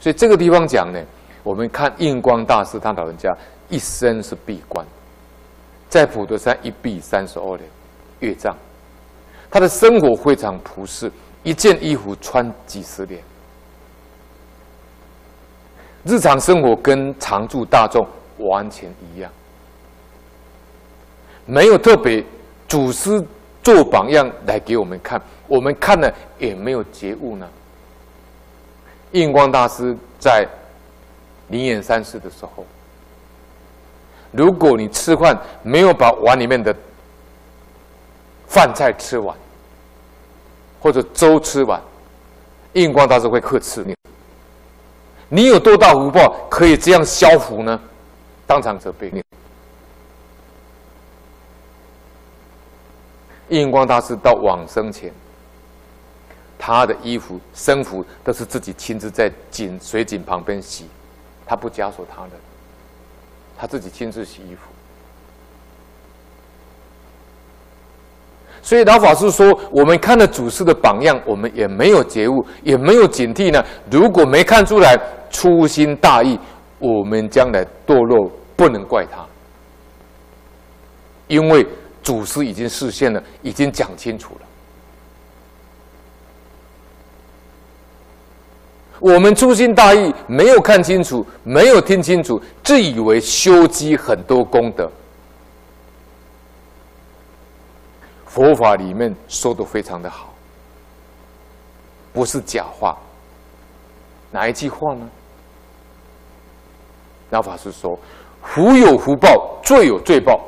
所以这个地方讲呢，我们看印光大师他老人家一生是闭关，在普陀山一闭三十二年，月藏，他的生活非常朴实，一件衣服穿几十年，日常生活跟常住大众完全一样，没有特别祖师做榜样来给我们看，我们看了也没有觉悟呢。印光大师在灵岩山寺的时候，如果你吃饭没有把碗里面的饭菜吃完，或者粥吃完，印光大师会呵斥你。你有多大福报可以这样消福呢？当场责备你。印光大师到往生前。他的衣服、生服都是自己亲自在井水井旁边洗，他不枷锁他人，他自己亲自洗衣服。所以老法师说，我们看了祖师的榜样，我们也没有觉悟，也没有警惕呢。如果没看出来粗心大意，我们将来堕落，不能怪他，因为祖师已经示现了，已经讲清楚了。我们粗心大意，没有看清楚，没有听清楚，自以为修积很多功德。佛法里面说的非常的好，不是假话。哪一句话呢？老法师说：“福有福报，罪有罪报。”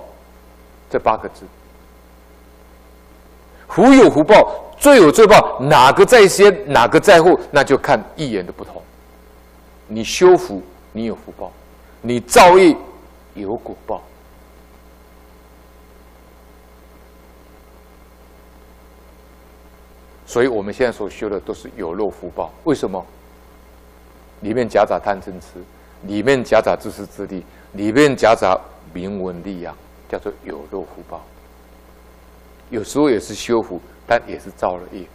这八个字。福有福报。罪有罪报，哪个在先，哪个在后，那就看一眼的不同。你修福，你有福报；你造业，有果报。所以我们现在所修的都是有漏福报。为什么？里面夹杂贪嗔痴，里面夹杂自私自利，里面夹杂名闻利养，叫做有漏福报。有时候也是修福。但也是造了业，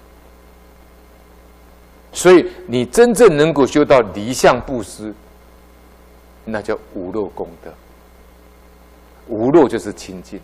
所以你真正能够修到离相布施，那叫无漏功德。无漏就是清净。